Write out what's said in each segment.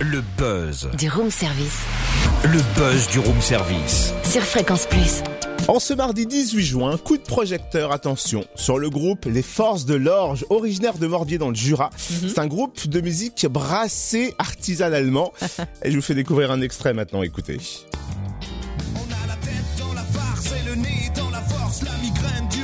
Le buzz. Du room service. Le buzz du room service. Sur Fréquence Plus. En ce mardi 18 juin, coup de projecteur, attention, sur le groupe Les Forces de l'Orge, originaire de Morbier dans le Jura. C'est un groupe de musique brassé artisanalement. Et je vous fais découvrir un extrait maintenant, écoutez. On a la tête dans la farce et le nez dans la force. La migraine du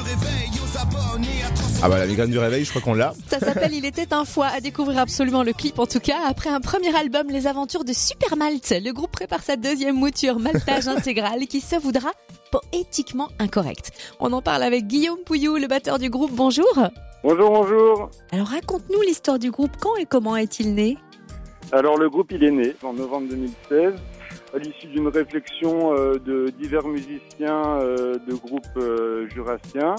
Ah bah la migraine du réveil, je crois qu'on l'a. Ça s'appelle Il était un fois à découvrir absolument le clip en tout cas. Après un premier album, Les Aventures de Super Malte, le groupe prépare sa deuxième mouture Maltage intégral qui se voudra poétiquement incorrect. On en parle avec Guillaume Pouillou, le batteur du groupe. Bonjour. Bonjour, bonjour. Alors raconte-nous l'histoire du groupe. Quand et comment est-il né? Alors le groupe il est né en novembre 2016 à l'issue d'une réflexion euh, de divers musiciens euh, de groupes euh, jurassiens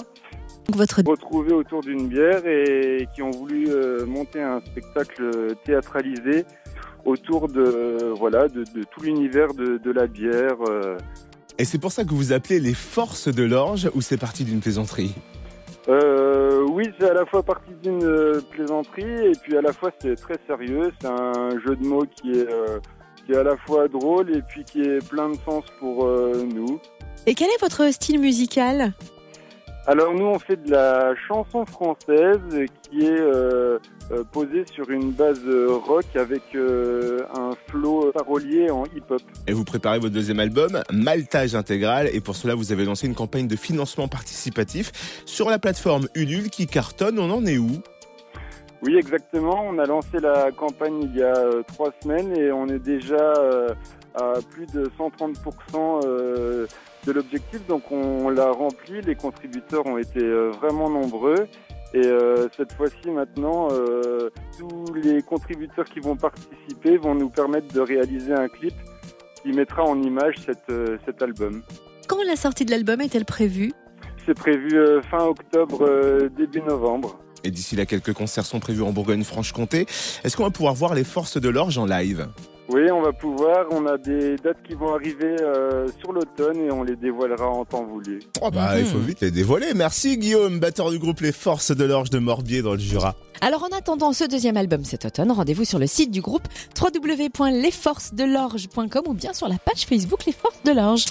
Votre retrouvés autour d'une bière et qui ont voulu euh, monter un spectacle théâtralisé autour de voilà de, de tout l'univers de, de la bière. euh. Et c'est pour ça que vous appelez Les Forces de l'Orge ou c'est parti d'une plaisanterie? Euh, oui, c'est à la fois partie d'une plaisanterie et puis à la fois c'est très sérieux. C'est un jeu de mots qui est euh, qui est à la fois drôle et puis qui est plein de sens pour euh, nous. Et quel est votre style musical? Alors nous on fait de la chanson française qui est euh, euh, posée sur une base euh, rock avec un flow parolier en hip-hop. Et vous préparez votre deuxième album, Maltage intégral, et pour cela vous avez lancé une campagne de financement participatif sur la plateforme Ulule qui cartonne. On en est où? Oui exactement, on a lancé la campagne il y a euh, trois semaines et on est déjà euh, à plus de 130% euh, de l'objectif, donc on l'a rempli, les contributeurs ont été vraiment nombreux. Et euh, cette fois-ci maintenant, euh, tous les contributeurs qui vont participer vont nous permettre de réaliser un clip qui mettra en image cette, euh, cet album. Quand la sortie de l'album est-elle prévue? C'est prévu fin octobre, début novembre. Et d'ici là, quelques concerts sont prévus en Bourgogne-Franche-Comté. Est-ce qu'on va pouvoir voir les Forces de l'Orge en live? Oui, on va pouvoir. On a des dates qui vont arriver euh, sur l'automne et on les dévoilera en temps voulu. Oh bah, il faut vite les dévoiler. Merci Guillaume, batteur du groupe Les Forces de l'Orge de Morbier dans le Jura. Alors en attendant ce deuxième album cet automne, rendez-vous sur le site du groupe www.lesforcesdelorge.com ou bien sur la page Facebook Les Forces de l'Orge.